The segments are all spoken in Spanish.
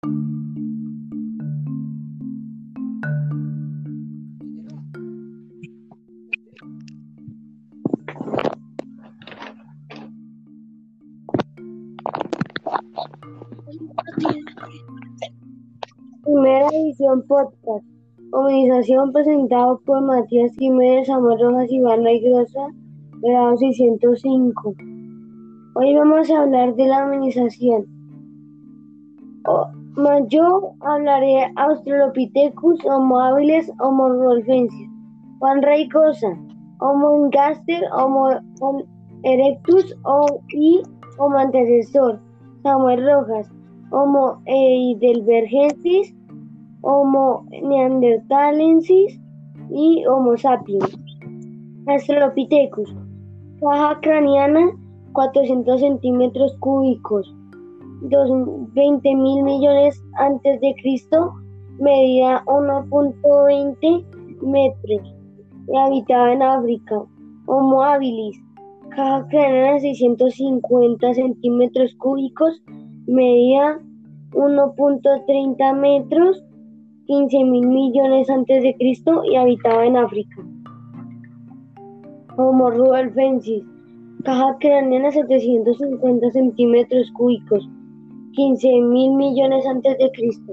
Primera edición podcast. Organización presentado por Matías Jiménez, Samuel Rojas, Iván Grosa, grado 605. Hoy vamos a hablar de la amenización. Yo hablaré Australopithecus, Homo habilis, Homo rolfensis. Juan Raicosa, Homo ingaster, Homo erectus o, y Homo antecesor. Samuel Rojas, Homo heidelbergensis, Homo neanderthalensis y Homo sapiens. Australopithecus, caja craneana 400 centímetros cúbicos, 20 mil millones antes de Cristo, medida 1.20 metros y habitaba en África. Homo habilis, caja craneana 650 centímetros cúbicos, medida 1.30 metros 15 mil millones antes de Cristo y habitaba en África. Homo rudelfensis, caja craneana 750 centímetros cúbicos, 15 mil millones antes de Cristo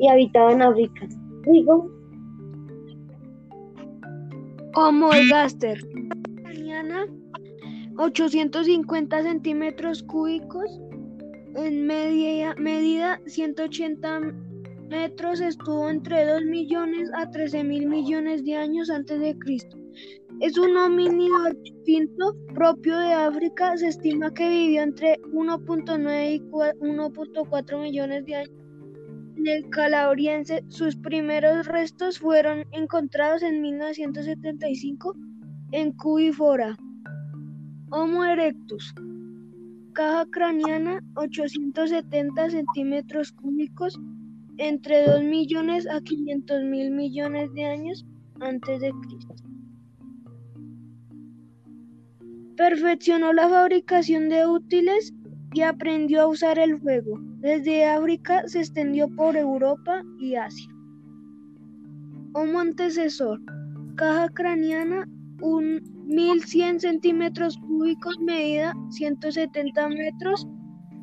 y habitaba en África. Digo. Homo gaster, craneana 850 centímetros cúbicos, en media, medida 180 metros estuvo entre 2 millones a 13 mil millones de años antes de Cristo. Es un homínido extinto propio de África. Se estima que vivió entre 1.9 y 1.4 millones de años. En el Calabriense, sus primeros restos fueron encontrados en 1975 en Cubifora. Homo erectus. Caja craneana 870 centímetros cúbicos entre 2 millones a 500 mil millones de años antes de Cristo. Perfeccionó la fabricación de útiles y aprendió a usar el fuego. Desde África se extendió por Europa y Asia. Homo antecesor. Caja craneana, un 1100 centímetros cúbicos, medida 170 metros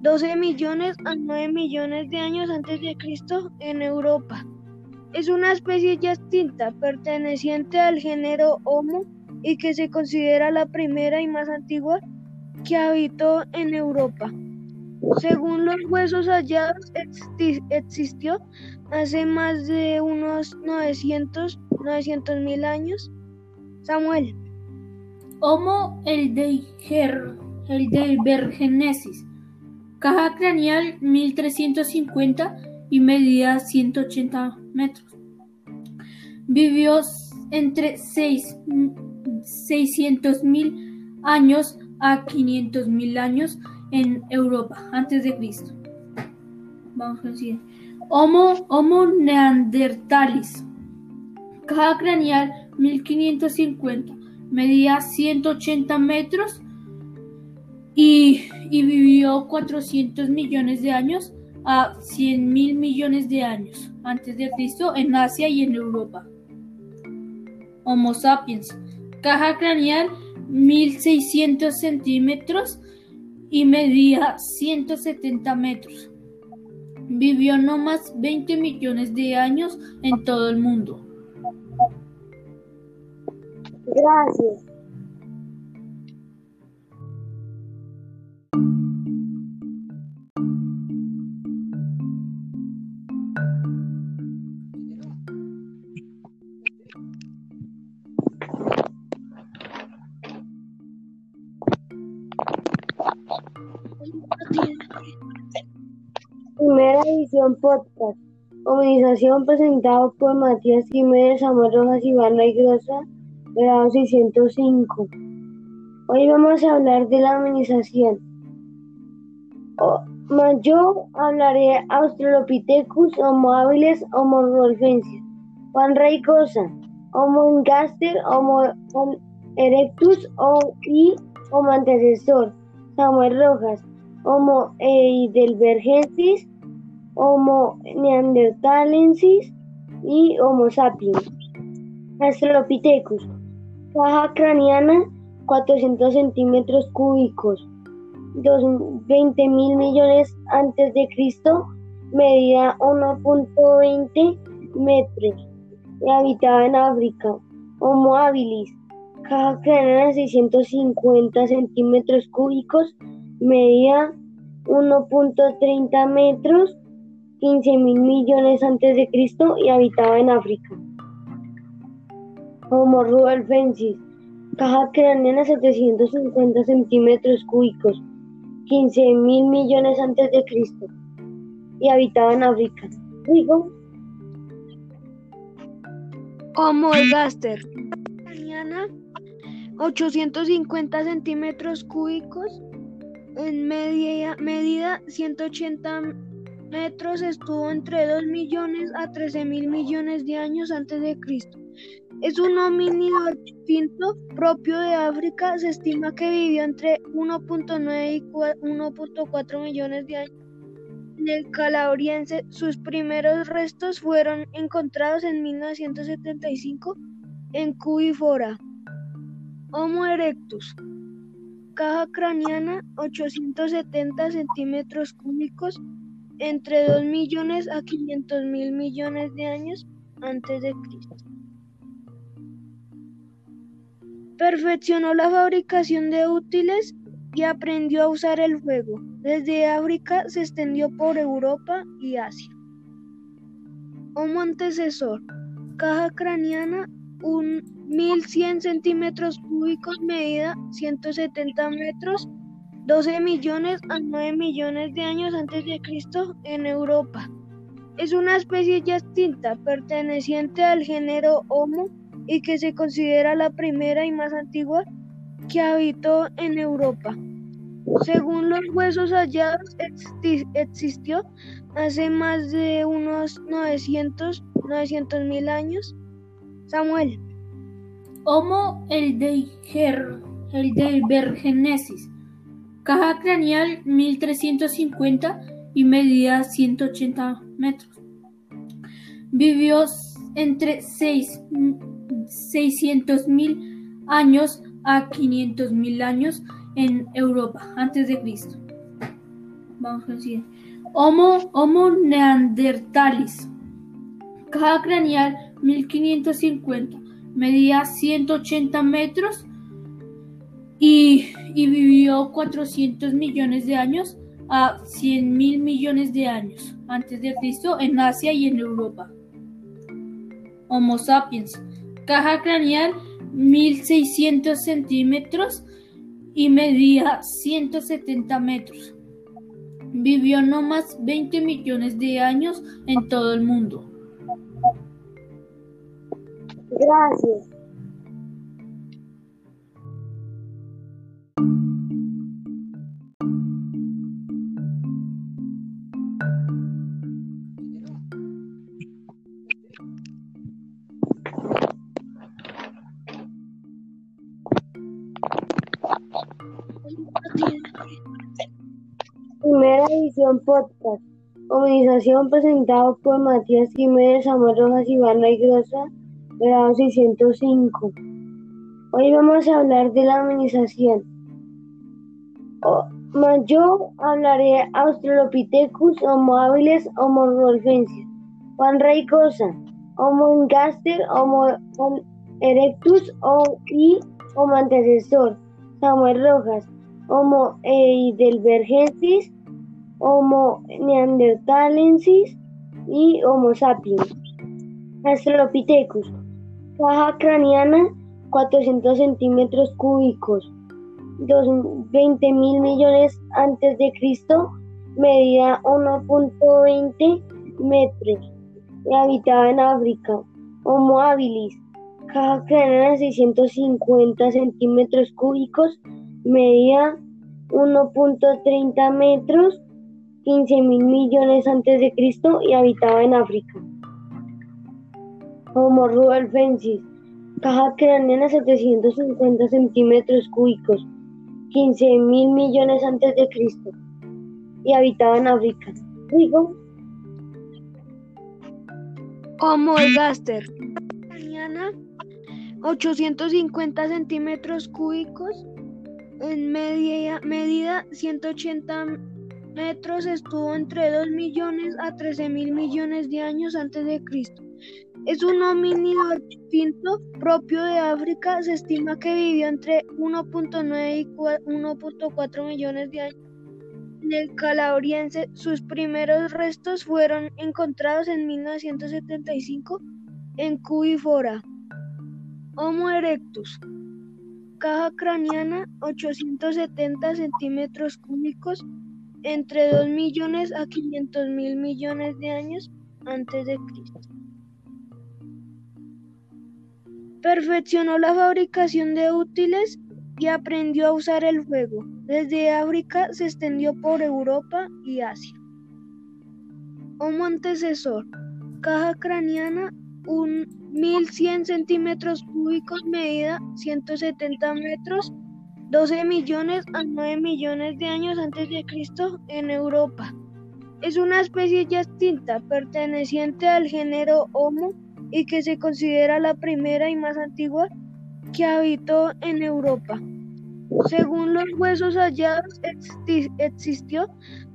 12 millones a 9 millones de años antes de Cristo en Europa. Es una especie ya extinta, perteneciente al género Homo y que se considera la primera y más antigua que habitó en Europa. Según los huesos hallados, existió hace más de unos 900 mil años. Samuel. Homo el de el de Caja craneal 1350 y medida 180 metros. Vivió entre 600.000 años a 500.000 años en Europa antes de Cristo. Vamos a decir. Homo, Homo neanderthalis. Caja craneal 1550. Medía 180 metros y, vivió 400 millones de años a 100 mil millones de años antes de Cristo en Asia y en Europa. Homo sapiens, caja craneal 1600 centímetros y medía 170 metros. Vivió no más 20 millones de años en todo el mundo. Gracias. Primera edición podcast. Organización presentado por Matías Jiménez, Samuel Rojas, Iván Grosa, grado 605. Hoy vamos a hablar de la amenización. yo hablaré Australopithecus, Homo habilis, Homo rolfensis. Juan Raicosa, Homo ingaster, Homo erectus o, y Homo antecesor. Samuel Rojas, Homo heidelbergensis, Homo neanderthalensis y Homo sapiens. Australopithecus. Caja craneana 400 centímetros cúbicos. 20 mil millones antes de Cristo. Medida 1.20 metros. Habitaba en África. Homo habilis. Caja craneana 650 centímetros cúbicos. Medida 1.30 metros 15 mil millones antes de Cristo y habitaba en África. Homo rudolfensis, caja craneana 750 centímetros cúbicos, 15 mil millones antes de Cristo y habitaba en África. Digo. Homo ergaster, craneana 850 centímetros cúbicos, en media, medida 180 metros estuvo entre 2 millones a 13 mil millones de años antes de Cristo. Es un homínido extinto propio de África. Se estima que vivió entre 1.9 y 1.4 millones de años. En el Calabriense, sus primeros restos fueron encontrados en 1975 en Cubifora. Homo erectus. Caja craneana 870 centímetros cúbicos entre 2 millones a 500 mil millones de años antes de Cristo. Perfeccionó la fabricación de útiles y aprendió a usar el fuego. Desde África se extendió por Europa y Asia. Homo antecesor. Caja craneana, un 1100 centímetros cúbicos, medida 170 metros 12 millones a 9 millones de años antes de Cristo en Europa. Es una especie ya extinta, perteneciente al género Homo y que se considera la primera y más antigua que habitó en Europa. Según los huesos hallados, existió hace más de unos 900 mil años. Samuel. Homo el de Bergenesis caja craneal 1350 y medida 180 metros. Vivió entre 600.000 años a 500.000 años en Europa antes de Cristo. Vamos a decir. Homo, Homo neandertalis. Caja craneal 1550, medida 180 metros y, vivió 400 millones de años a 100 mil millones de años antes de Cristo en Asia y en Europa. Homo sapiens, caja craneal 1600 centímetros y medía 170 metros. Vivió no más 20 millones de años en todo el mundo. Gracias. Primera edición podcast. Organización presentado por Matías Jiménez, Samuel Rojas, Ivana y Grosa, grado 605. Hoy vamos a hablar de la organización. yo hablaré Australopithecus, Homo habilis, Homo rolfensis. Juan Rey Homo gaster, Homo erectus y Homo antecesor. Samuel Rojas, Homo heidelbergensis, Homo neanderthalensis y Homo sapiens. Australopithecus. Caja craneana 400 centímetros cúbicos. 20 mil millones antes de Cristo. Medida 1.20 metros. Y habitaba en África. Homo habilis. Caja craneana 650 centímetros cúbicos medía 1.30 metros, 15 mil millones antes de Cristo y habitaba en África. Homo rudolfensis, caja craneana 750 centímetros cúbicos, 15 mil millones antes de Cristo y habitaba en África. Digo. Homo ergaster. Mañana 850 centímetros cúbicos en media, medida 180 metros estuvo entre 2 millones a 13 mil millones de años antes de Cristo. Es un homínido extinto propio de África. Se estima que vivió entre 1.9 y 1.4 millones de años. En el Calabriense, sus primeros restos fueron encontrados en 1975 en Cubifora. Homo erectus. Caja craneana 870 centímetros cúbicos entre 2 millones a 500 mil millones de años antes de Cristo. Perfeccionó la fabricación de útiles y aprendió a usar el fuego. Desde África se extendió por Europa y Asia. Homo antecesor. Caja craneana, un 1100 centímetros cúbicos, medida 170 metros, 12 millones a 9 millones de años antes de Cristo en Europa. Es una especie ya extinta, perteneciente al género Homo y que se considera la primera y más antigua que habitó en Europa. Según los huesos hallados, existió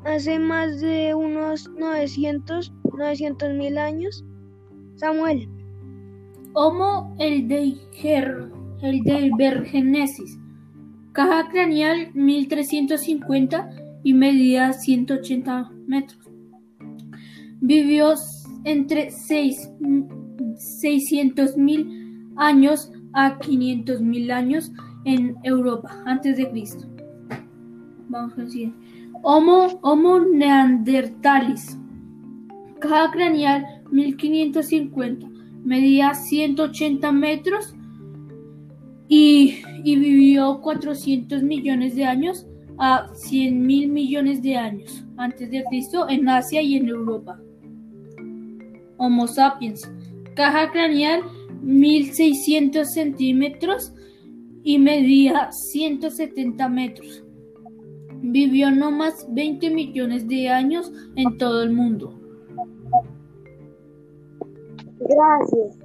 hace más de unos 900 mil años. Samuel. Homo Heidelbergensis. Caja craneal 1350 y medida 180 metros. Vivió entre 6 600.000 años a 500.000 años en Europa antes de Cristo. Vamos a decir. Homo, Homo neandertalis. Caja craneal 1550. Medía 180 metros y, y vivió 400 millones de años a 100 mil millones de años antes de Cristo en Asia y en Europa. Homo sapiens caja craneal 1600 centímetros y medía 170 metros. Vivió no más 20 millones de años en todo el mundo. Gracias.